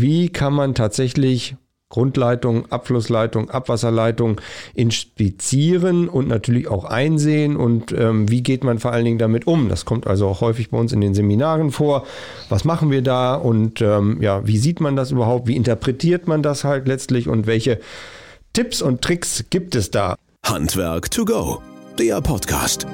wie kann man tatsächlich Grundleitung, Abflussleitung, Abwasserleitung inspizieren und natürlich auch einsehen und ähm, wie geht man vor allen Dingen damit um. Das kommt also auch häufig bei uns in den Seminaren vor. Was machen wir da und ähm, ja, wie sieht man das überhaupt? Wie interpretiert man das halt letztlich und welche Tipps und Tricks gibt es da? Handwerk to go, der Podcast.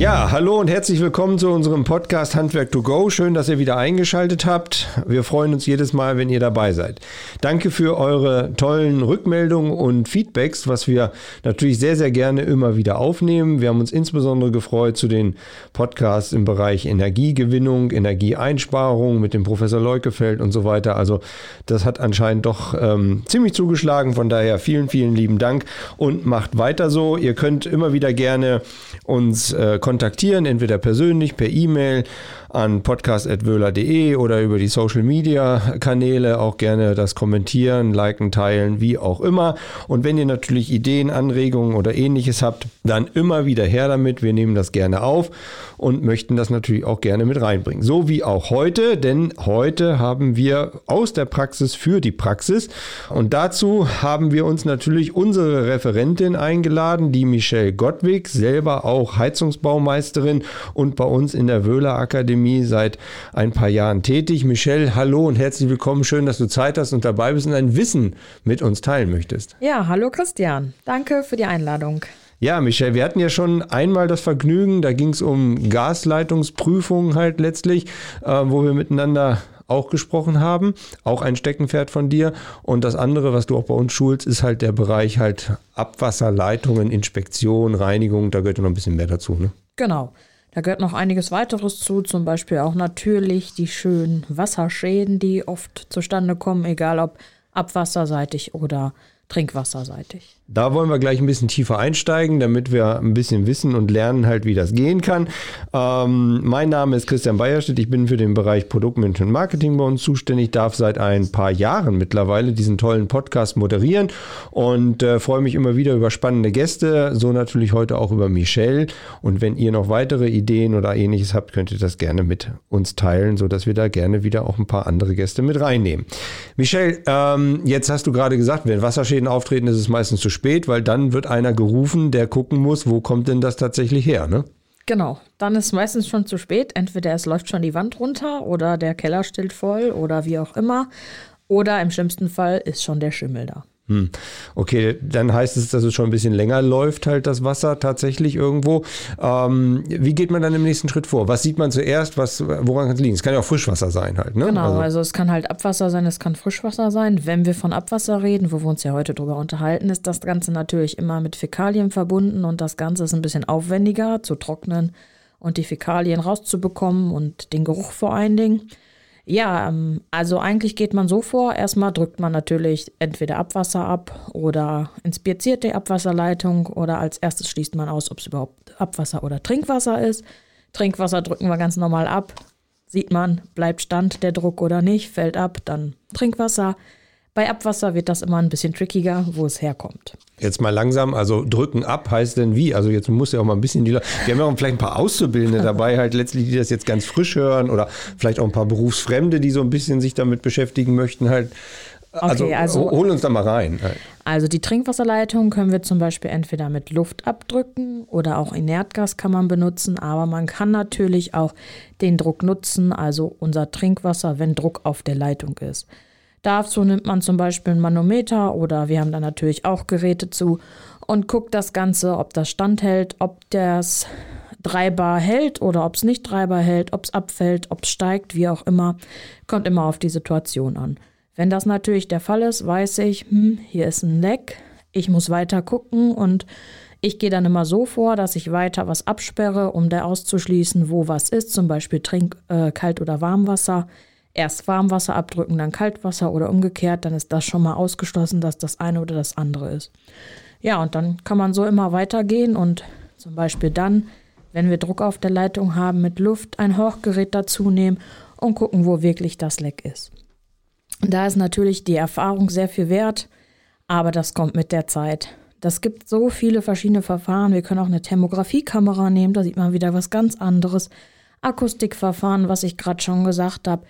Ja, hallo und herzlich willkommen zu unserem Podcast Handwerk to Go. Schön, dass ihr wieder eingeschaltet habt. Wir freuen uns jedes Mal, wenn ihr dabei seid. Danke für eure tollen Rückmeldungen und Feedbacks, was wir natürlich sehr, sehr gerne immer wieder aufnehmen. Wir haben uns insbesondere gefreut zu den Podcasts im Bereich Energiegewinnung, Energieeinsparung mit dem Professor Leukefeld und so weiter. Also das hat anscheinend doch ähm, ziemlich zugeschlagen. Von daher vielen, vielen lieben Dank und macht weiter so. Ihr könnt immer wieder gerne uns äh, kontaktieren, entweder persönlich, per E-Mail an podcast.wöhler.de oder über die Social Media Kanäle auch gerne das kommentieren, liken, teilen, wie auch immer. Und wenn ihr natürlich Ideen, Anregungen oder ähnliches habt, dann immer wieder her damit. Wir nehmen das gerne auf und möchten das natürlich auch gerne mit reinbringen. So wie auch heute, denn heute haben wir aus der Praxis für die Praxis. Und dazu haben wir uns natürlich unsere Referentin eingeladen, die Michelle Gottwig, selber auch Heizungsbaumeisterin und bei uns in der Wöhler Akademie seit ein paar Jahren tätig. Michelle, hallo und herzlich willkommen. Schön, dass du Zeit hast und dabei bist und ein Wissen mit uns teilen möchtest. Ja, hallo Christian. Danke für die Einladung. Ja, Michelle, wir hatten ja schon einmal das Vergnügen, da ging es um Gasleitungsprüfungen halt letztlich, äh, wo wir miteinander auch gesprochen haben, auch ein Steckenpferd von dir. Und das andere, was du auch bei uns schulst, ist halt der Bereich halt Abwasserleitungen, Inspektion, Reinigung, da gehört noch ein bisschen mehr dazu. Ne? Genau. Da gehört noch einiges weiteres zu, zum Beispiel auch natürlich die schönen Wasserschäden, die oft zustande kommen, egal ob abwasserseitig oder trinkwasserseitig. Da wollen wir gleich ein bisschen tiefer einsteigen, damit wir ein bisschen wissen und lernen halt, wie das gehen kann. Ähm, mein Name ist Christian Bayerstedt, ich bin für den Bereich Produktmanagement und Marketing bei uns zuständig, darf seit ein paar Jahren mittlerweile diesen tollen Podcast moderieren und äh, freue mich immer wieder über spannende Gäste, so natürlich heute auch über Michelle. Und wenn ihr noch weitere Ideen oder ähnliches habt, könnt ihr das gerne mit uns teilen, sodass wir da gerne wieder auch ein paar andere Gäste mit reinnehmen. Michelle, ähm, jetzt hast du gerade gesagt, wenn Wasserschäden auftreten, ist es meistens zu spät spät, weil dann wird einer gerufen, der gucken muss, wo kommt denn das tatsächlich her, ne? Genau, dann ist meistens schon zu spät. Entweder es läuft schon die Wand runter oder der Keller stillt voll oder wie auch immer. Oder im schlimmsten Fall ist schon der Schimmel da. Hm. Okay, dann heißt es, dass es schon ein bisschen länger läuft, halt das Wasser tatsächlich irgendwo. Ähm, wie geht man dann im nächsten Schritt vor? Was sieht man zuerst? Was, woran kann es liegen? Es kann ja auch Frischwasser sein halt. Ne? Genau, also. also. es kann halt Abwasser sein, es kann Frischwasser sein. Wenn wir von Abwasser reden, wo wir uns ja heute drüber unterhalten, ist das Ganze natürlich immer mit Fäkalien verbunden und das Ganze ist ein bisschen aufwendiger zu trocknen und die Fäkalien rauszubekommen und den Geruch vor allen Dingen. Ja, ähm, also eigentlich geht man so vor. Erstmal drückt man natürlich entweder Abwasser ab oder inspiziert die Abwasserleitung oder als erstes schließt man aus, ob es überhaupt Abwasser oder Trinkwasser ist. Trinkwasser drücken wir ganz normal ab. Sieht man, bleibt Stand der Druck oder nicht, fällt ab, dann Trinkwasser. Bei Abwasser wird das immer ein bisschen trickiger, wo es herkommt. Jetzt mal langsam, also drücken ab heißt denn wie? Also jetzt muss ja auch mal ein bisschen die Leute, wir haben ja auch vielleicht ein paar Auszubildende dabei, halt letztlich, die das jetzt ganz frisch hören oder vielleicht auch ein paar Berufsfremde, die so ein bisschen sich damit beschäftigen möchten halt. Also, okay, also hol uns da mal rein. Also die Trinkwasserleitung können wir zum Beispiel entweder mit Luft abdrücken oder auch Inertgas kann man benutzen, aber man kann natürlich auch den Druck nutzen, also unser Trinkwasser, wenn Druck auf der Leitung ist. Dazu nimmt man zum Beispiel ein Manometer oder wir haben da natürlich auch Geräte zu und guckt das Ganze, ob das standhält, ob das dreibar hält oder ob es nicht dreibar hält, ob es abfällt, ob es steigt, wie auch immer. Kommt immer auf die Situation an. Wenn das natürlich der Fall ist, weiß ich, hm, hier ist ein Leck, ich muss weiter gucken und ich gehe dann immer so vor, dass ich weiter was absperre, um da auszuschließen, wo was ist, zum Beispiel Trink, äh, Kalt- oder Warmwasser erst Warmwasser abdrücken, dann Kaltwasser oder umgekehrt, dann ist das schon mal ausgeschlossen, dass das eine oder das andere ist. Ja, und dann kann man so immer weitergehen und zum Beispiel dann, wenn wir Druck auf der Leitung haben, mit Luft ein Hochgerät dazu nehmen und gucken, wo wirklich das Leck ist. Da ist natürlich die Erfahrung sehr viel wert, aber das kommt mit der Zeit. Das gibt so viele verschiedene Verfahren. Wir können auch eine Thermografiekamera nehmen, da sieht man wieder was ganz anderes. Akustikverfahren, was ich gerade schon gesagt habe.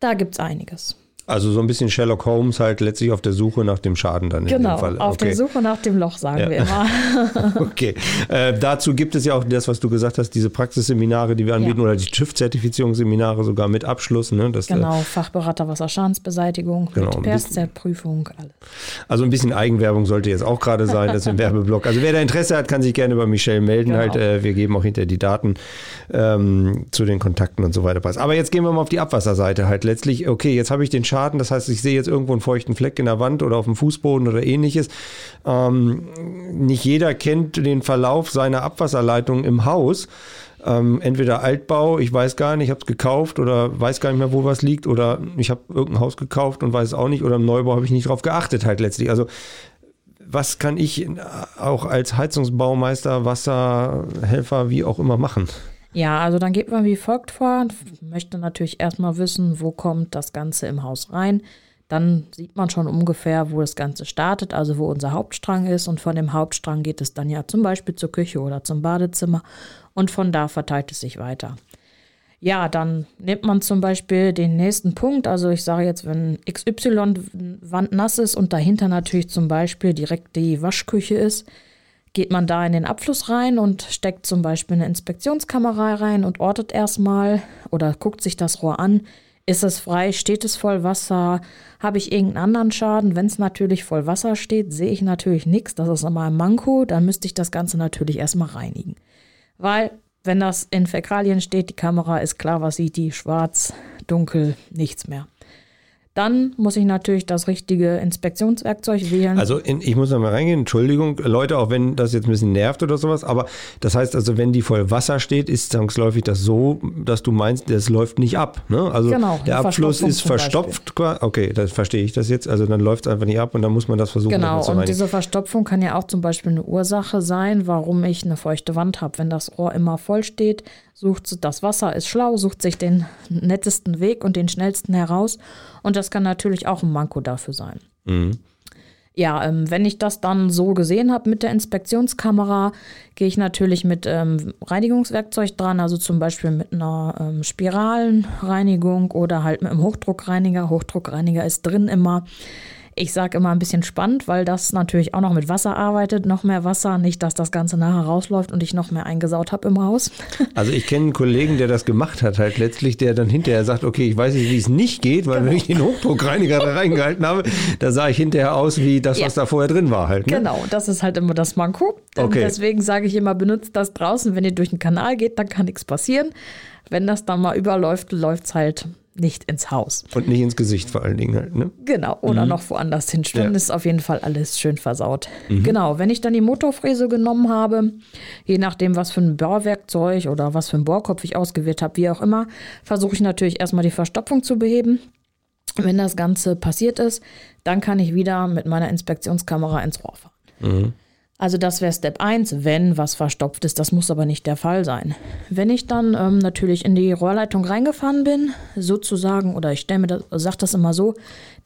Da gibt es einiges. Also so ein bisschen Sherlock Holmes halt letztlich auf der Suche nach dem Schaden dann genau, in dem Fall. auf der Suche nach dem Loch, sagen ja. wir immer. okay. Äh, dazu gibt es ja auch das, was du gesagt hast, diese Praxisseminare, die wir anbieten ja. oder die TÜV-Zertifizierungsseminare sogar mit Abschluss. Ne? Das, äh, genau, Fachberater Wasserschadensbeseitigung, genau, PERSZ-Prüfung, alles. Also ein bisschen Eigenwerbung sollte jetzt auch gerade sein, das ist im Werbeblock. Also wer da Interesse hat, kann sich gerne bei Michelle melden. Genau. Halt, äh, wir geben auch hinter die Daten ähm, zu den Kontakten und so weiter. Aber jetzt gehen wir mal auf die Abwasserseite halt. Letztlich, okay, jetzt habe ich den Schaden Schaden. Das heißt, ich sehe jetzt irgendwo einen feuchten Fleck in der Wand oder auf dem Fußboden oder ähnliches. Ähm, nicht jeder kennt den Verlauf seiner Abwasserleitung im Haus. Ähm, entweder Altbau, ich weiß gar nicht, ich habe es gekauft oder weiß gar nicht mehr, wo was liegt, oder ich habe irgendein Haus gekauft und weiß es auch nicht, oder im Neubau habe ich nicht drauf geachtet halt letztlich. Also was kann ich auch als Heizungsbaumeister, Wasserhelfer, wie auch immer machen? Ja, also dann geht man wie folgt vor. Ich möchte natürlich erstmal wissen, wo kommt das Ganze im Haus rein. Dann sieht man schon ungefähr, wo das Ganze startet, also wo unser Hauptstrang ist. Und von dem Hauptstrang geht es dann ja zum Beispiel zur Küche oder zum Badezimmer. Und von da verteilt es sich weiter. Ja, dann nimmt man zum Beispiel den nächsten Punkt. Also ich sage jetzt, wenn XY-Wand nass ist und dahinter natürlich zum Beispiel direkt die Waschküche ist, geht man da in den Abfluss rein und steckt zum Beispiel eine Inspektionskamera rein und ortet erstmal oder guckt sich das Rohr an. Ist es frei? Steht es voll Wasser? Habe ich irgendeinen anderen Schaden? Wenn es natürlich voll Wasser steht, sehe ich natürlich nichts. Das ist immer ein Manko. Dann müsste ich das Ganze natürlich erstmal reinigen. Weil, wenn das in Fäkalien steht, die Kamera ist klar, was sieht die? Schwarz, dunkel, nichts mehr. Dann muss ich natürlich das richtige Inspektionswerkzeug wählen. Also in, ich muss noch mal reingehen, Entschuldigung, Leute, auch wenn das jetzt ein bisschen nervt oder sowas, aber das heißt also, wenn die voll Wasser steht, ist zwangsläufig das so, dass du meinst, das läuft nicht ab. Ne? Also genau, der Abfluss ist verstopft. Okay, das verstehe ich das jetzt. Also dann läuft es einfach nicht ab und dann muss man das versuchen. Genau, und reinigen. diese Verstopfung kann ja auch zum Beispiel eine Ursache sein, warum ich eine feuchte Wand habe. Wenn das Rohr immer voll steht, sucht das Wasser, ist schlau, sucht sich den nettesten Weg und den schnellsten heraus. Und das kann natürlich auch ein Manko dafür sein. Mhm. Ja, ähm, wenn ich das dann so gesehen habe mit der Inspektionskamera, gehe ich natürlich mit ähm, Reinigungswerkzeug dran, also zum Beispiel mit einer ähm, Spiralenreinigung oder halt mit einem Hochdruckreiniger. Hochdruckreiniger ist drin immer. Ich sage immer ein bisschen spannend, weil das natürlich auch noch mit Wasser arbeitet, noch mehr Wasser, nicht, dass das Ganze nachher rausläuft und ich noch mehr eingesaut habe im Haus. Also ich kenne einen Kollegen, der das gemacht hat, halt letztlich, der dann hinterher sagt, okay, ich weiß nicht, wie es nicht geht, weil genau. wenn ich den Hochdruckreiniger da reingehalten habe, da sah ich hinterher aus wie das, ja. was da vorher drin war halt. Ne? Genau, das ist halt immer das Manko. Okay. Deswegen sage ich immer, benutzt das draußen, wenn ihr durch den Kanal geht, dann kann nichts passieren. Wenn das dann mal überläuft, läuft es halt nicht ins Haus. Und nicht ins Gesicht vor allen Dingen halt, ne? Genau, oder mhm. noch woanders hin. Dann ja. ist auf jeden Fall alles schön versaut. Mhm. Genau, wenn ich dann die Motorfräse genommen habe, je nachdem, was für ein Bohrwerkzeug oder was für ein Bohrkopf ich ausgewählt habe, wie auch immer, versuche ich natürlich erstmal die Verstopfung zu beheben. Wenn das Ganze passiert ist, dann kann ich wieder mit meiner Inspektionskamera ins Rohr fahren. Mhm. Also das wäre Step 1, wenn was verstopft ist. Das muss aber nicht der Fall sein. Wenn ich dann ähm, natürlich in die Rohrleitung reingefahren bin, sozusagen, oder ich stelle mir das, sage das immer so,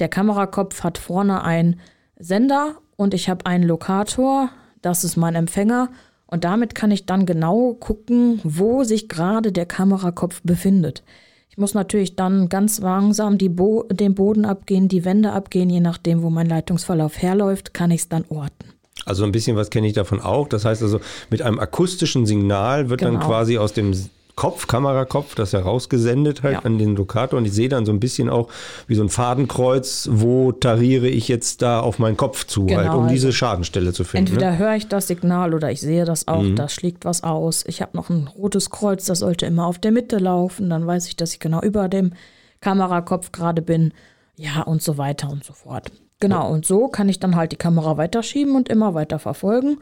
der Kamerakopf hat vorne einen Sender und ich habe einen Lokator, das ist mein Empfänger. Und damit kann ich dann genau gucken, wo sich gerade der Kamerakopf befindet. Ich muss natürlich dann ganz langsam Bo den Boden abgehen, die Wände abgehen, je nachdem, wo mein Leitungsverlauf herläuft, kann ich es dann orten. Also ein bisschen was kenne ich davon auch. Das heißt also, mit einem akustischen Signal wird genau. dann quasi aus dem Kopf, Kamerakopf, das herausgesendet halt ja. an den Lokator und ich sehe dann so ein bisschen auch wie so ein Fadenkreuz, wo tariere ich jetzt da auf meinen Kopf zu, genau, halt, um also diese Schadenstelle zu finden. Entweder ne? höre ich das Signal oder ich sehe das auch, mhm. da schlägt was aus. Ich habe noch ein rotes Kreuz, das sollte immer auf der Mitte laufen, dann weiß ich, dass ich genau über dem Kamerakopf gerade bin. Ja, und so weiter und so fort. Genau, und so kann ich dann halt die Kamera weiterschieben und immer weiter verfolgen.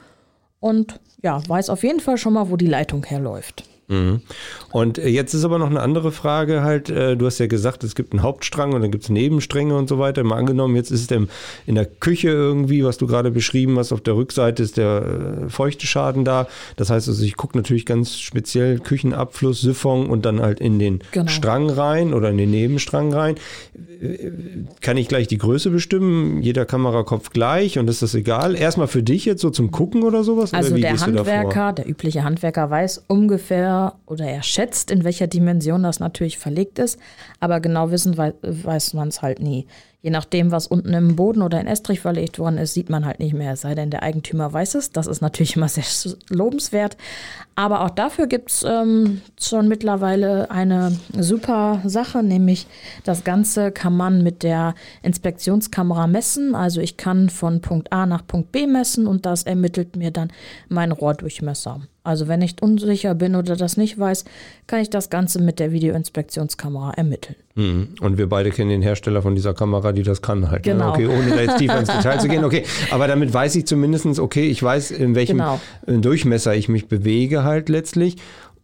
Und ja, weiß auf jeden Fall schon mal, wo die Leitung herläuft. Mhm. Und äh, jetzt ist aber noch eine andere Frage halt, äh, du hast ja gesagt, es gibt einen Hauptstrang und dann gibt es Nebenstränge und so weiter. Mal angenommen, jetzt ist es in der Küche irgendwie, was du gerade beschrieben hast, auf der Rückseite ist der äh, feuchte Schaden da. Das heißt also, ich gucke natürlich ganz speziell Küchenabfluss, Siphon und dann halt in den genau. Strang rein oder in den Nebenstrang rein. Kann ich gleich die Größe bestimmen? Jeder Kamerakopf gleich und ist das egal? Erstmal für dich jetzt so zum Gucken oder sowas? Also oder der Handwerker, der übliche Handwerker weiß ungefähr, oder er schätzt, in welcher Dimension das natürlich verlegt ist, aber genau wissen weiß man es halt nie. Je nachdem, was unten im Boden oder in Estrich verlegt worden ist, sieht man halt nicht mehr, es sei denn, der Eigentümer weiß es. Das ist natürlich immer sehr lobenswert. Aber auch dafür gibt es ähm, schon mittlerweile eine super Sache, nämlich das Ganze kann man mit der Inspektionskamera messen. Also ich kann von Punkt A nach Punkt B messen und das ermittelt mir dann mein Rohrdurchmesser. Also wenn ich unsicher bin oder das nicht weiß, kann ich das Ganze mit der Videoinspektionskamera ermitteln. Mhm. Und wir beide kennen den Hersteller von dieser Kamera, die das kann halt. Ne? Genau. Ne? Okay, ohne da jetzt tiefer ins Detail zu gehen. Okay, aber damit weiß ich zumindest, okay, ich weiß, in welchem genau. Durchmesser ich mich bewege halt letztlich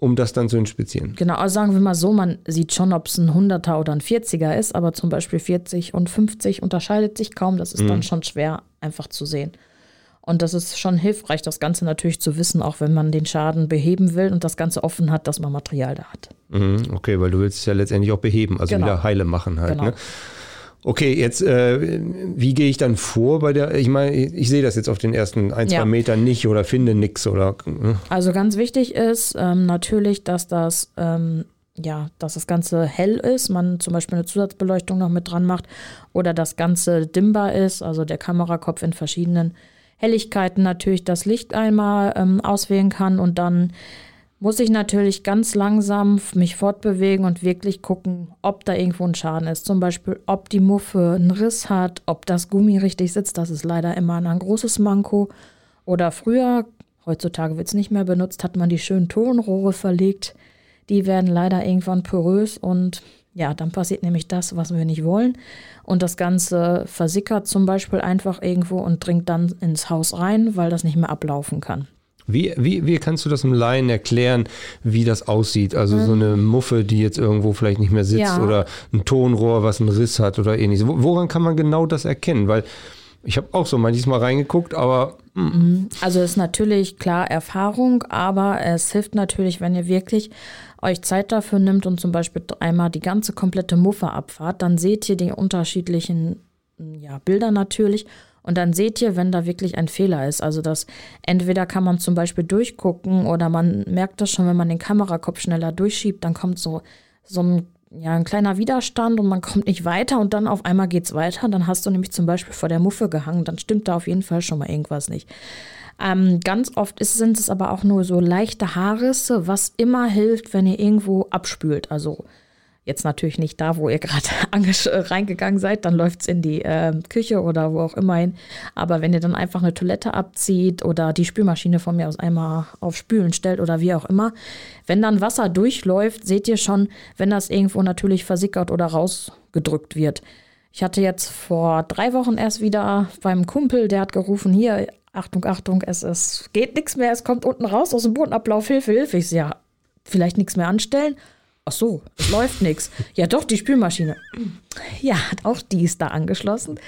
um das dann zu inspizieren. Genau, also sagen wir mal so, man sieht schon, ob es ein 100er oder ein 40er ist, aber zum Beispiel 40 und 50 unterscheidet sich kaum. Das ist mhm. dann schon schwer einfach zu sehen. Und das ist schon hilfreich, das Ganze natürlich zu wissen, auch wenn man den Schaden beheben will und das Ganze offen hat, dass man Material da hat. Mhm, okay, weil du willst es ja letztendlich auch beheben, also genau. wieder heile machen halt. Genau. Ne? Okay, jetzt, äh, wie gehe ich dann vor bei der, ich meine, ich sehe das jetzt auf den ersten ein, zwei ja. Metern nicht oder finde nichts oder. Ne? Also ganz wichtig ist ähm, natürlich, dass das, ähm, ja, dass das Ganze hell ist, man zum Beispiel eine Zusatzbeleuchtung noch mit dran macht oder das Ganze dimmbar ist, also der Kamerakopf in verschiedenen Helligkeiten natürlich das Licht einmal ähm, auswählen kann und dann muss ich natürlich ganz langsam mich fortbewegen und wirklich gucken, ob da irgendwo ein Schaden ist. Zum Beispiel, ob die Muffe einen Riss hat, ob das Gummi richtig sitzt. Das ist leider immer ein großes Manko. Oder früher, heutzutage wird es nicht mehr benutzt, hat man die schönen Tonrohre verlegt. Die werden leider irgendwann porös und ja, dann passiert nämlich das, was wir nicht wollen. Und das Ganze versickert zum Beispiel einfach irgendwo und dringt dann ins Haus rein, weil das nicht mehr ablaufen kann. Wie, wie, wie kannst du das im Laien erklären, wie das aussieht? Also mhm. so eine Muffe, die jetzt irgendwo vielleicht nicht mehr sitzt ja. oder ein Tonrohr, was einen Riss hat oder ähnliches. Woran kann man genau das erkennen? Weil ich habe auch so manches Mal reingeguckt, aber. Mm. Mhm. Also ist natürlich klar Erfahrung, aber es hilft natürlich, wenn ihr wirklich euch Zeit dafür nimmt und zum Beispiel einmal die ganze komplette Muffe abfahrt, dann seht ihr die unterschiedlichen ja, Bilder natürlich. Und dann seht ihr, wenn da wirklich ein Fehler ist. Also das entweder kann man zum Beispiel durchgucken oder man merkt das schon, wenn man den Kamerakopf schneller durchschiebt, dann kommt so, so ein ja, ein kleiner Widerstand und man kommt nicht weiter und dann auf einmal geht es weiter. Dann hast du nämlich zum Beispiel vor der Muffe gehangen, dann stimmt da auf jeden Fall schon mal irgendwas nicht. Ähm, ganz oft ist, sind es aber auch nur so leichte Haarrisse, was immer hilft, wenn ihr irgendwo abspült. Also Jetzt natürlich nicht da, wo ihr gerade reingegangen seid, dann läuft es in die äh, Küche oder wo auch immer hin. Aber wenn ihr dann einfach eine Toilette abzieht oder die Spülmaschine von mir aus einmal auf Spülen stellt oder wie auch immer, wenn dann Wasser durchläuft, seht ihr schon, wenn das irgendwo natürlich versickert oder rausgedrückt wird. Ich hatte jetzt vor drei Wochen erst wieder beim Kumpel, der hat gerufen, hier, Achtung, Achtung, es, es geht nichts mehr, es kommt unten raus aus dem Bodenablauf, Hilfe, Hilfe. Ich sehe, ja, vielleicht nichts mehr anstellen. Ach so, es läuft nichts. Ja, doch, die Spülmaschine. Ja, auch die ist da angeschlossen.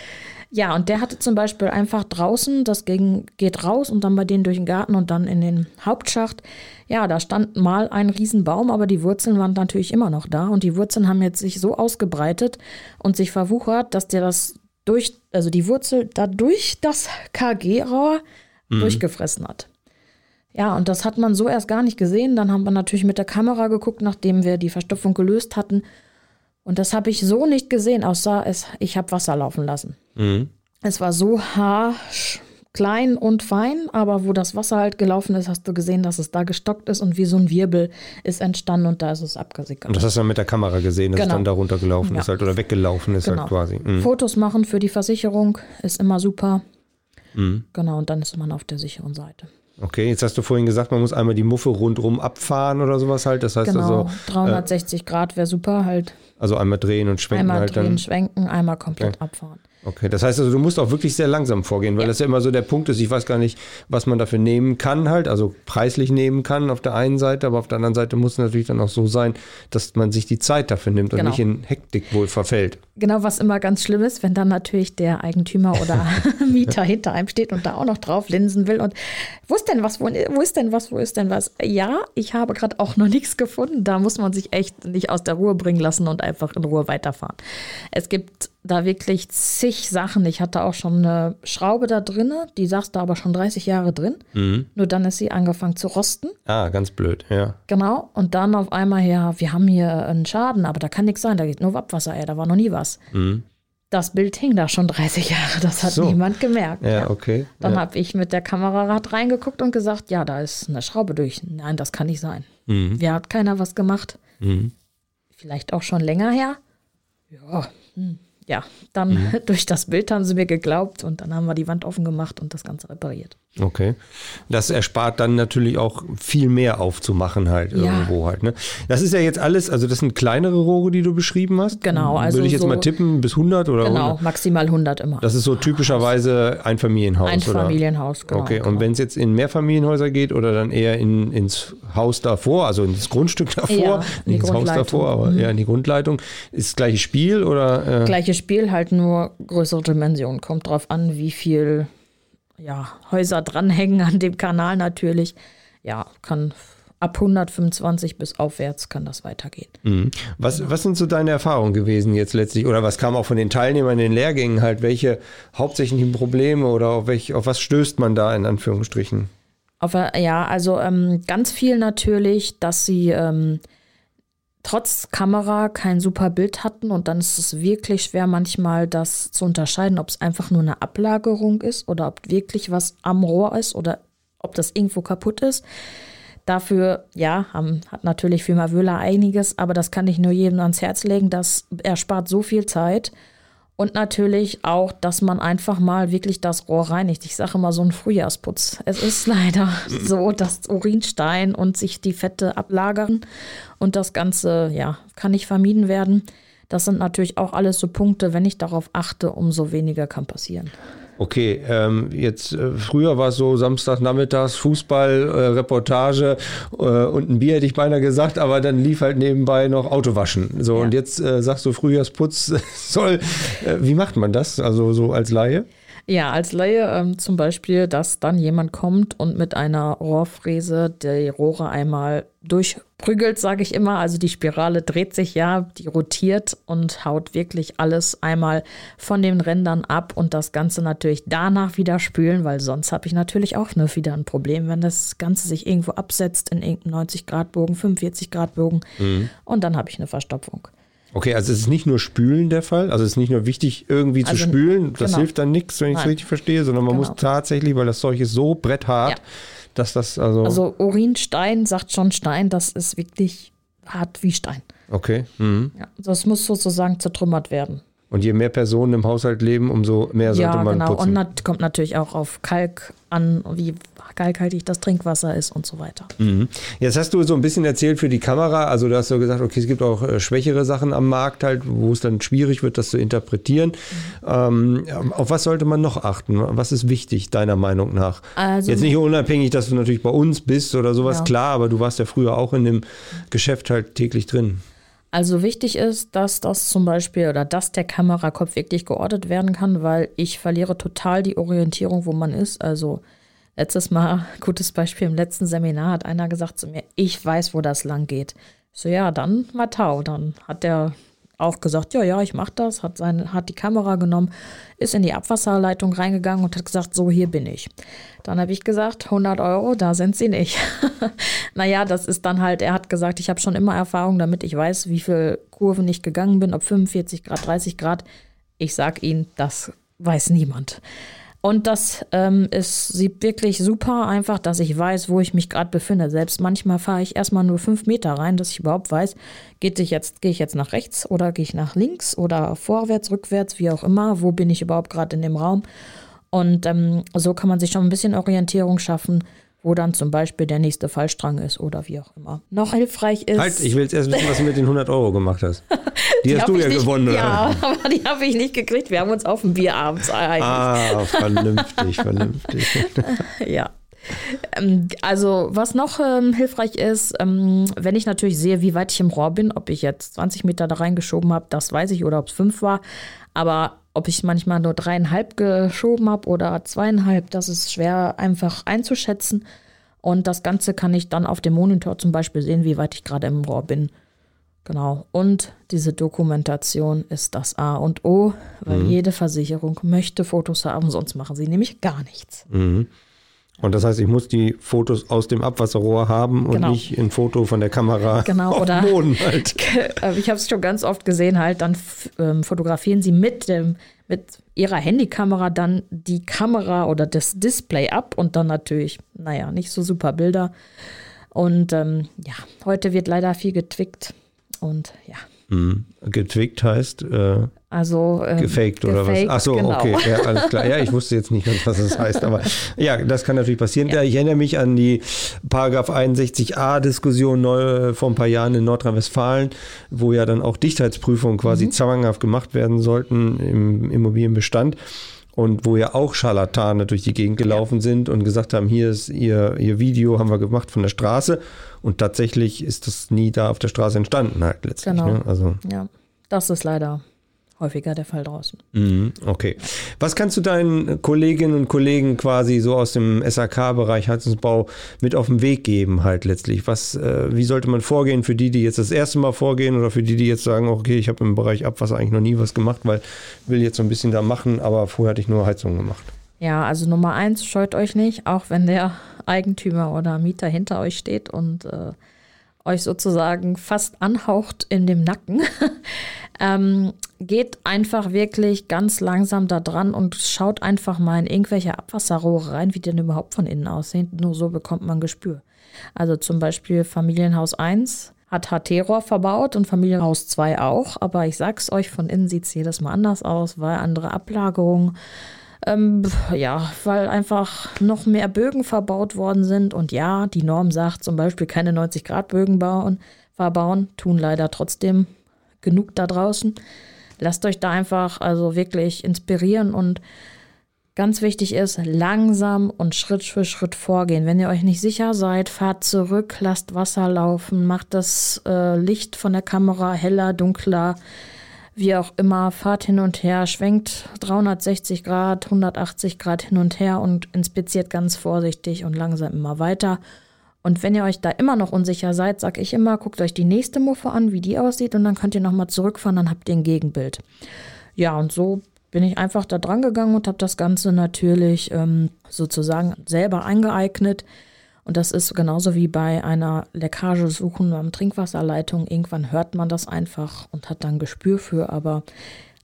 Ja, und der hatte zum Beispiel einfach draußen, das ging, geht raus und dann bei denen durch den Garten und dann in den Hauptschacht. Ja, da stand mal ein Riesenbaum, aber die Wurzeln waren natürlich immer noch da und die Wurzeln haben jetzt sich so ausgebreitet und sich verwuchert, dass der das durch, also die Wurzel da durch das KG-Rohr mhm. durchgefressen hat. Ja, und das hat man so erst gar nicht gesehen. Dann haben wir natürlich mit der Kamera geguckt, nachdem wir die Verstopfung gelöst hatten. Und das habe ich so nicht gesehen, außer es, ich habe Wasser laufen lassen. Mhm. Es war so harsch, klein und fein, aber wo das Wasser halt gelaufen ist, hast du gesehen, dass es da gestockt ist und wie so ein Wirbel ist entstanden und da ist es abgesickert. Und das hast du dann mit der Kamera gesehen, dass genau. es dann da runtergelaufen ja. ist halt oder weggelaufen ist halt genau. halt quasi. Mhm. Fotos machen für die Versicherung ist immer super. Mhm. Genau, und dann ist man auf der sicheren Seite. Okay, jetzt hast du vorhin gesagt, man muss einmal die Muffe rundrum abfahren oder sowas halt. Das heißt genau, also. 360 äh, Grad wäre super halt. Also einmal drehen und schwenken einmal halt drehen, dann. schwenken, einmal komplett okay. abfahren. Okay, das heißt also, du musst auch wirklich sehr langsam vorgehen, weil ja. das ja immer so der Punkt ist. Ich weiß gar nicht, was man dafür nehmen kann, halt, also preislich nehmen kann auf der einen Seite, aber auf der anderen Seite muss es natürlich dann auch so sein, dass man sich die Zeit dafür nimmt und genau. nicht in Hektik wohl verfällt. Genau, was immer ganz schlimm ist, wenn dann natürlich der Eigentümer oder Mieter hinter einem steht und da auch noch drauf linsen will und wo ist denn was, wo, wo ist denn was, wo ist denn was? Ja, ich habe gerade auch noch nichts gefunden. Da muss man sich echt nicht aus der Ruhe bringen lassen und einfach in Ruhe weiterfahren. Es gibt da wirklich zig Sachen. Ich hatte auch schon eine Schraube da drin, die saß da aber schon 30 Jahre drin. Mhm. Nur dann ist sie angefangen zu rosten. Ah, ganz blöd, ja. Genau. Und dann auf einmal, ja, wir haben hier einen Schaden, aber da kann nichts sein, da geht nur Abwasser, ey, da war noch nie was. Mhm. Das Bild hing da schon 30 Jahre, das hat so. niemand gemerkt. Ja, ja. okay. Dann ja. habe ich mit der Kamerarad reingeguckt und gesagt, ja, da ist eine Schraube durch. Nein, das kann nicht sein. Mhm. Wer hat keiner was gemacht? Mhm. Vielleicht auch schon länger her. Ja, hm ja, dann mhm. durch das Bild haben sie mir geglaubt und dann haben wir die Wand offen gemacht und das Ganze repariert. Okay. Das erspart dann natürlich auch viel mehr aufzumachen halt ja. irgendwo halt. Ne? Das ist ja jetzt alles, also das sind kleinere Rohre, die du beschrieben hast. Genau. Also Würde ich jetzt so mal tippen, bis 100 oder Genau, 100? maximal 100 immer. Das ist so typischerweise ein Familienhaus, Ein oder? Familienhaus, genau. Okay, und genau. wenn es jetzt in Mehrfamilienhäuser geht oder dann eher in, ins Haus davor, also ins Grundstück davor, ja, nicht ins Haus davor, aber mhm. eher in die Grundleitung, ist das gleiche Spiel oder? Äh? Spiel, halt nur größere Dimensionen. Kommt drauf an, wie viel ja, Häuser dranhängen an dem Kanal natürlich. Ja, kann ab 125 bis aufwärts kann das weitergehen. Mhm. Was, was sind so deine Erfahrungen gewesen jetzt letztlich? Oder was kam auch von den Teilnehmern in den Lehrgängen halt? Welche hauptsächlichen Probleme oder auf, welch, auf was stößt man da in Anführungsstrichen? Auf, ja, also ähm, ganz viel natürlich, dass sie ähm, trotz Kamera kein super Bild hatten und dann ist es wirklich schwer manchmal das zu unterscheiden, ob es einfach nur eine Ablagerung ist oder ob wirklich was am Rohr ist oder ob das irgendwo kaputt ist. Dafür, ja, haben, hat natürlich Firma Wöhler einiges, aber das kann ich nur jedem ans Herz legen. Das erspart so viel Zeit. Und natürlich auch, dass man einfach mal wirklich das Rohr reinigt. Ich sage immer so ein Frühjahrsputz. Es ist leider so, dass Urinstein und sich die Fette ablagern und das Ganze, ja, kann nicht vermieden werden. Das sind natürlich auch alles so Punkte, wenn ich darauf achte, umso weniger kann passieren. Okay, ähm, jetzt äh, früher war es so Samstagnachmittags Fußball, äh, Reportage äh, und ein Bier hätte ich beinahe gesagt, aber dann lief halt nebenbei noch Autowaschen. So ja. und jetzt äh, sagst du Frühjahrsputz soll. Äh, wie macht man das? Also so als Laie? Ja, als Laie ähm, zum Beispiel, dass dann jemand kommt und mit einer Rohrfräse die Rohre einmal durchprügelt, sage ich immer. Also die Spirale dreht sich ja, die rotiert und haut wirklich alles einmal von den Rändern ab und das Ganze natürlich danach wieder spülen, weil sonst habe ich natürlich auch ne, wieder ein Problem, wenn das Ganze sich irgendwo absetzt in irgendeinem 90-Grad-Bogen, 45-Grad-Bogen mhm. und dann habe ich eine Verstopfung. Okay, also es ist nicht nur Spülen der Fall, also es ist nicht nur wichtig, irgendwie also, zu spülen, das genau. hilft dann nichts, wenn ich es richtig verstehe, sondern man genau. muss tatsächlich, weil das Zeug ist so bretthart, ja. dass das also. Also Urinstein sagt schon Stein, das ist wirklich hart wie Stein. Okay. Mhm. Ja, das muss sozusagen zertrümmert werden. Und je mehr Personen im Haushalt leben, umso mehr sollte ja, man genau. putzen. Und kommt natürlich auch auf Kalk an, wie kalkhaltig das Trinkwasser ist und so weiter. Mhm. Jetzt hast du so ein bisschen erzählt für die Kamera, also du hast so gesagt, okay, es gibt auch äh, schwächere Sachen am Markt halt, wo es dann schwierig wird, das zu interpretieren. Mhm. Ähm, auf was sollte man noch achten? Was ist wichtig, deiner Meinung nach? Also, Jetzt nicht unabhängig, dass du natürlich bei uns bist oder sowas, ja. klar, aber du warst ja früher auch in dem Geschäft halt täglich drin. Also wichtig ist, dass das zum Beispiel oder dass der Kamerakopf wirklich geordnet werden kann, weil ich verliere total die Orientierung, wo man ist. Also letztes Mal, gutes Beispiel, im letzten Seminar hat einer gesagt zu mir, ich weiß, wo das lang geht. So, ja, dann Matau. Dann hat der auch gesagt, ja, ja, ich mache das, hat, seine, hat die Kamera genommen, ist in die Abwasserleitung reingegangen und hat gesagt, so, hier bin ich. Dann habe ich gesagt, 100 Euro, da sind sie nicht. naja, das ist dann halt, er hat gesagt, ich habe schon immer Erfahrung damit, ich weiß, wie viele Kurven ich gegangen bin, ob 45 Grad, 30 Grad. Ich sage Ihnen, das weiß niemand. Und das ähm, ist sieht wirklich super einfach, dass ich weiß, wo ich mich gerade befinde. Selbst manchmal fahre ich erstmal nur fünf Meter rein, dass ich überhaupt weiß, geht ich jetzt, gehe ich jetzt nach rechts oder gehe ich nach links oder vorwärts, rückwärts, wie auch immer, wo bin ich überhaupt gerade in dem Raum. Und ähm, so kann man sich schon ein bisschen Orientierung schaffen, wo dann zum Beispiel der nächste Fallstrang ist oder wie auch immer. Noch hilfreich ist. Halt, ich will jetzt erst wissen, was du mit den 100 Euro gemacht hast. Die, die hast du ja nicht, gewonnen, oder? Ja, aber die habe ich nicht gekriegt. Wir haben uns auf dem Bier abends geeinigt. Ah, vernünftig, vernünftig. ja. Ähm, also, was noch ähm, hilfreich ist, ähm, wenn ich natürlich sehe, wie weit ich im Rohr bin, ob ich jetzt 20 Meter da reingeschoben habe, das weiß ich, oder ob es fünf war. Aber ob ich manchmal nur dreieinhalb geschoben habe oder zweieinhalb, das ist schwer einfach einzuschätzen. Und das Ganze kann ich dann auf dem Monitor zum Beispiel sehen, wie weit ich gerade im Rohr bin. Genau. Und diese Dokumentation ist das A und O, weil mhm. jede Versicherung möchte Fotos haben, sonst machen sie nämlich gar nichts. Mhm. Und das heißt, ich muss die Fotos aus dem Abwasserrohr haben und genau. nicht ein Foto von der Kamera genau, auf oder Boden halt. Äh, ich habe es schon ganz oft gesehen, halt, dann ähm, fotografieren sie mit dem mit ihrer Handykamera dann die Kamera oder das Display ab und dann natürlich, naja, nicht so super Bilder. Und ähm, ja, heute wird leider viel getwickt und ja. Mhm. Getwickt heißt? Äh, also ähm, gefaked oder gefaked, was? Achso, genau. okay, ja, alles klar. Ja, ich wusste jetzt nicht was das heißt, aber ja, das kann natürlich passieren. Ja. Ich erinnere mich an die Paragraph 61a-Diskussion vor ein paar Jahren in Nordrhein-Westfalen, wo ja dann auch Dichtheitsprüfungen quasi mhm. zwanghaft gemacht werden sollten im Immobilienbestand und wo ja auch Scharlatane durch die Gegend gelaufen ja. sind und gesagt haben, hier ist ihr, ihr Video, haben wir gemacht von der Straße und tatsächlich ist das nie da auf der Straße entstanden halt letztlich. Genau. Ne? Also. Ja, das ist leider häufiger der Fall draußen. Mhm, okay. Was kannst du deinen Kolleginnen und Kollegen quasi so aus dem SAK-Bereich Heizungsbau mit auf den Weg geben halt letztlich? Was, äh, wie sollte man vorgehen für die, die jetzt das erste Mal vorgehen oder für die, die jetzt sagen, okay, ich habe im Bereich Abwasser eigentlich noch nie was gemacht, weil ich will jetzt so ein bisschen da machen, aber vorher hatte ich nur Heizung gemacht. Ja, also Nummer eins, scheut euch nicht, auch wenn der Eigentümer oder Mieter hinter euch steht und äh, euch sozusagen fast anhaucht in dem Nacken. ähm, geht einfach wirklich ganz langsam da dran und schaut einfach mal in irgendwelche Abwasserrohre rein, wie die denn überhaupt von innen aussehen. Nur so bekommt man Gespür. Also zum Beispiel Familienhaus 1 hat HT-Rohr verbaut und Familienhaus 2 auch. Aber ich sag's euch, von innen sieht es jedes Mal anders aus, weil andere Ablagerungen. Ähm, ja, weil einfach noch mehr Bögen verbaut worden sind. Und ja, die Norm sagt zum Beispiel keine 90-Grad-Bögen bauen, verbauen, tun leider trotzdem genug da draußen. Lasst euch da einfach also wirklich inspirieren und ganz wichtig ist, langsam und Schritt für Schritt vorgehen. Wenn ihr euch nicht sicher seid, fahrt zurück, lasst Wasser laufen, macht das äh, Licht von der Kamera heller, dunkler, wie auch immer, fahrt hin und her, schwenkt 360 Grad, 180 Grad hin und her und inspiziert ganz vorsichtig und langsam immer weiter. Und wenn ihr euch da immer noch unsicher seid, sag ich immer, guckt euch die nächste Muffe an, wie die aussieht, und dann könnt ihr nochmal zurückfahren, dann habt ihr ein Gegenbild. Ja, und so bin ich einfach da dran gegangen und habe das Ganze natürlich ähm, sozusagen selber eingeeignet. Und das ist genauso wie bei einer Leckagesuchen am Trinkwasserleitung. Irgendwann hört man das einfach und hat dann Gespür für, aber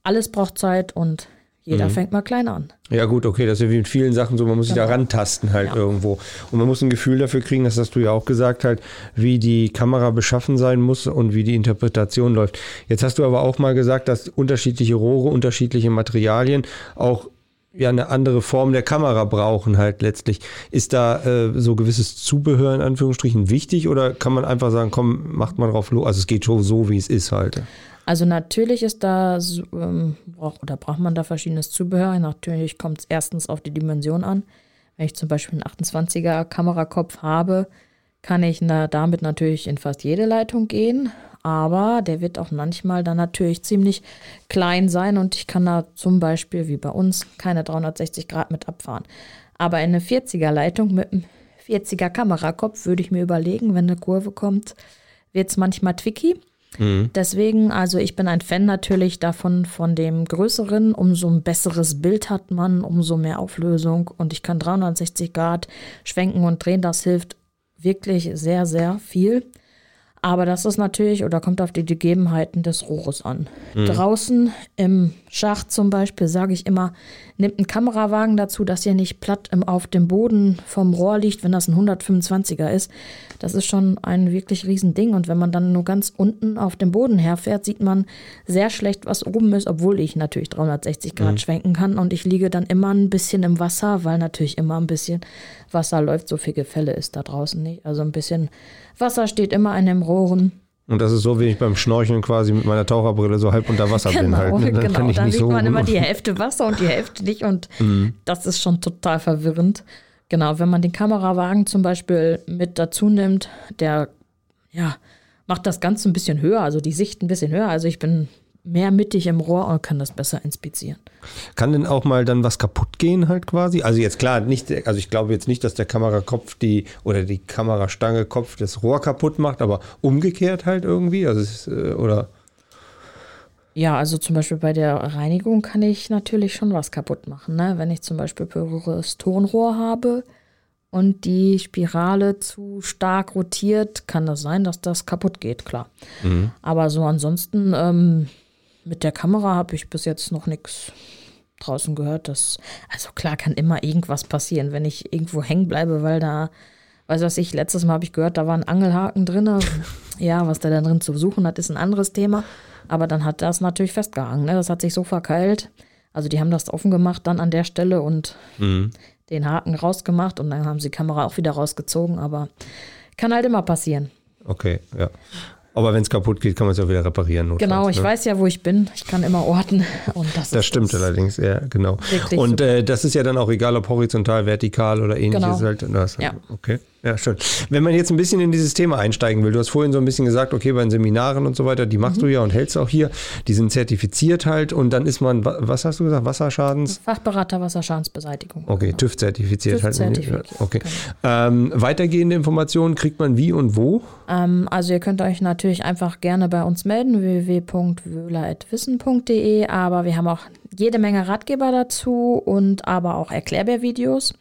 alles braucht Zeit und jeder mhm. fängt mal klein an. Ja, gut, okay, das ist ja wie mit vielen Sachen so, man muss sich genau. da rantasten halt ja. irgendwo. Und man muss ein Gefühl dafür kriegen, das hast du ja auch gesagt, halt, wie die Kamera beschaffen sein muss und wie die Interpretation läuft. Jetzt hast du aber auch mal gesagt, dass unterschiedliche Rohre, unterschiedliche Materialien auch ja eine andere Form der Kamera brauchen halt letztlich. Ist da äh, so gewisses Zubehör in Anführungsstrichen wichtig oder kann man einfach sagen, komm, macht man drauf los? Also es geht schon so, wie es ist halt. Also natürlich ist da, ähm, oder braucht man da verschiedenes Zubehör. Natürlich kommt es erstens auf die Dimension an. Wenn ich zum Beispiel einen 28er Kamerakopf habe, kann ich na, damit natürlich in fast jede Leitung gehen. Aber der wird auch manchmal dann natürlich ziemlich klein sein und ich kann da zum Beispiel wie bei uns keine 360 Grad mit abfahren. Aber in eine 40er Leitung mit einem 40er Kamerakopf würde ich mir überlegen, wenn eine Kurve kommt, wird es manchmal tricky. Mhm. Deswegen, also ich bin ein Fan natürlich davon, von dem Größeren. Umso ein besseres Bild hat man, umso mehr Auflösung. Und ich kann 360 Grad schwenken und drehen. Das hilft wirklich sehr, sehr viel. Aber das ist natürlich oder kommt auf die Gegebenheiten des Rohres an. Mhm. Draußen im Schacht zum Beispiel sage ich immer, nehmt einen Kamerawagen dazu, dass ihr nicht platt im, auf dem Boden vom Rohr liegt, wenn das ein 125er ist. Das ist schon ein wirklich Riesending. Und wenn man dann nur ganz unten auf dem Boden herfährt, sieht man sehr schlecht, was oben ist, obwohl ich natürlich 360 Grad mhm. schwenken kann. Und ich liege dann immer ein bisschen im Wasser, weil natürlich immer ein bisschen Wasser läuft. So viel Gefälle ist da draußen nicht. Also ein bisschen Wasser steht immer in den Rohren. Und das ist so, wie ich beim Schnorcheln quasi mit meiner Taucherbrille so halb unter Wasser genau, bin. Halt, ne? Dann genau, dann sieht so man immer die Hälfte Wasser und die Hälfte nicht. Und mhm. das ist schon total verwirrend. Genau, wenn man den Kamerawagen zum Beispiel mit dazu nimmt, der ja, macht das Ganze ein bisschen höher, also die Sicht ein bisschen höher. Also ich bin mehr mittig im Rohr und kann das besser inspizieren. Kann denn auch mal dann was kaputt gehen halt quasi? Also jetzt klar, nicht, also ich glaube jetzt nicht, dass der Kamerakopf die oder die Kamerastange Kopf das Rohr kaputt macht, aber umgekehrt halt irgendwie, also ist, äh, oder? Ja, also zum Beispiel bei der Reinigung kann ich natürlich schon was kaputt machen. Ne? Wenn ich zum Beispiel pures Tonrohr habe und die Spirale zu stark rotiert, kann das sein, dass das kaputt geht, klar. Mhm. Aber so ansonsten ähm, mit der Kamera habe ich bis jetzt noch nichts draußen gehört. Dass, also klar kann immer irgendwas passieren, wenn ich irgendwo hängen bleibe, weil da, weiß was ich, letztes Mal habe ich gehört, da war ein Angelhaken drin. ja, was der da drin zu suchen hat, ist ein anderes Thema. Aber dann hat das natürlich festgehangen. Ne? Das hat sich so verkeilt. Also die haben das offen gemacht dann an der Stelle und mhm. den Haken rausgemacht und dann haben sie die Kamera auch wieder rausgezogen. Aber kann halt immer passieren. Okay, ja. Aber wenn es kaputt geht, kann man es ja wieder reparieren. Genau, ich ne? weiß ja, wo ich bin. Ich kann immer orten. Und das, das stimmt das allerdings, ja, genau. Und äh, das ist ja dann auch egal, ob horizontal, vertikal oder ähnliches. Genau. Halt, das, ja. Okay. Ja, schön. Wenn man jetzt ein bisschen in dieses Thema einsteigen will, du hast vorhin so ein bisschen gesagt, okay, bei den Seminaren und so weiter, die machst mhm. du ja und hältst auch hier, die sind zertifiziert halt und dann ist man, was hast du gesagt, Wasserschadens? Fachberater Wasserschadensbeseitigung. Okay, genau. TÜV zertifiziert TÜV halt. Zertifiziert, okay. Genau. Ähm, weitergehende Informationen kriegt man wie und wo? Ähm, also ihr könnt euch natürlich einfach gerne bei uns melden, www.wöhler.wissen.de, aber wir haben auch jede Menge Ratgeber dazu und aber auch Erklärbärvideos.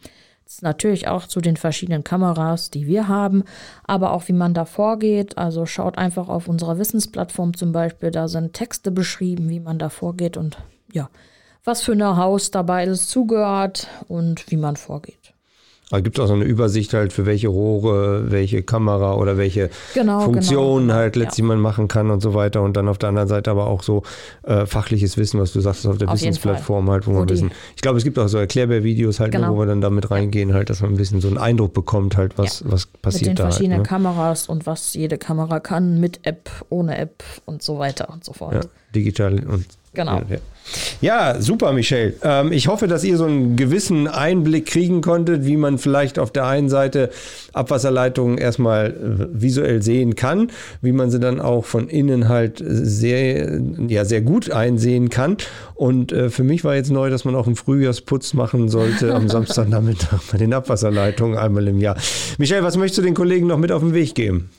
Natürlich auch zu den verschiedenen Kameras, die wir haben, aber auch wie man da vorgeht. Also schaut einfach auf unserer Wissensplattform zum Beispiel, da sind Texte beschrieben, wie man da vorgeht und ja, was für eine Haus dabei ist, zugehört und wie man vorgeht. Aber gibt es auch so eine Übersicht halt, für welche Rohre, welche Kamera oder welche genau, Funktionen genau, halt letztlich ja. man machen kann und so weiter. Und dann auf der anderen Seite aber auch so äh, fachliches Wissen, was du sagst, auf der auf Wissensplattform halt, wo, wo man wissen. Ich glaube, es gibt auch so Erklärbär-Videos halt, ne, genau. wo wir dann damit reingehen, halt, dass man ein bisschen so einen Eindruck bekommt, halt, was, ja. was passiert da. Mit den verschiedenen halt, ne? Kameras und was jede Kamera kann, mit App, ohne App und so weiter und so fort. Ja, digital und Genau. Ja, ja. super, Michelle. Ähm, ich hoffe, dass ihr so einen gewissen Einblick kriegen konntet, wie man vielleicht auf der einen Seite Abwasserleitungen erstmal äh, visuell sehen kann, wie man sie dann auch von innen halt sehr, ja, sehr gut einsehen kann. Und äh, für mich war jetzt neu, dass man auch einen Frühjahrsputz machen sollte am Samstagnachmittag bei den Abwasserleitungen einmal im Jahr. Michelle, was möchtest du den Kollegen noch mit auf den Weg geben?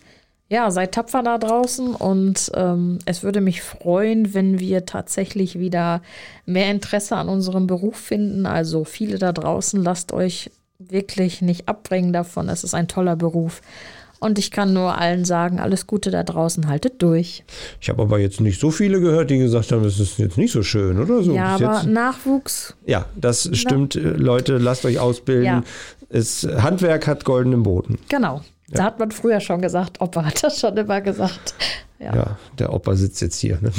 Ja, seid tapfer da draußen und ähm, es würde mich freuen, wenn wir tatsächlich wieder mehr Interesse an unserem Beruf finden. Also viele da draußen, lasst euch wirklich nicht abbringen davon. Es ist ein toller Beruf. Und ich kann nur allen sagen, alles Gute da draußen, haltet durch. Ich habe aber jetzt nicht so viele gehört, die gesagt haben, es ist jetzt nicht so schön, oder so? Ja, aber jetzt, Nachwuchs. Ja, das stimmt. Na, Leute, lasst euch ausbilden. Ja. Es, Handwerk hat goldenen Boden. Genau. Da hat man früher schon gesagt, Opa hat das schon immer gesagt. Ja, ja der Opa sitzt jetzt hier. Ne?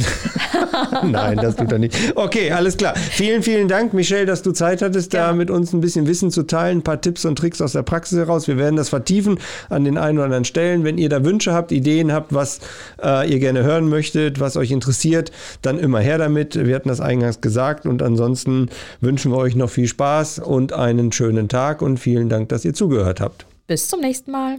Nein, das tut er nicht. Okay, alles klar. Vielen, vielen Dank, Michelle, dass du Zeit hattest, ja. da mit uns ein bisschen Wissen zu teilen, ein paar Tipps und Tricks aus der Praxis heraus. Wir werden das vertiefen an den einen oder anderen Stellen. Wenn ihr da Wünsche habt, Ideen habt, was äh, ihr gerne hören möchtet, was euch interessiert, dann immer her damit. Wir hatten das eingangs gesagt und ansonsten wünschen wir euch noch viel Spaß und einen schönen Tag und vielen Dank, dass ihr zugehört habt. Bis zum nächsten Mal.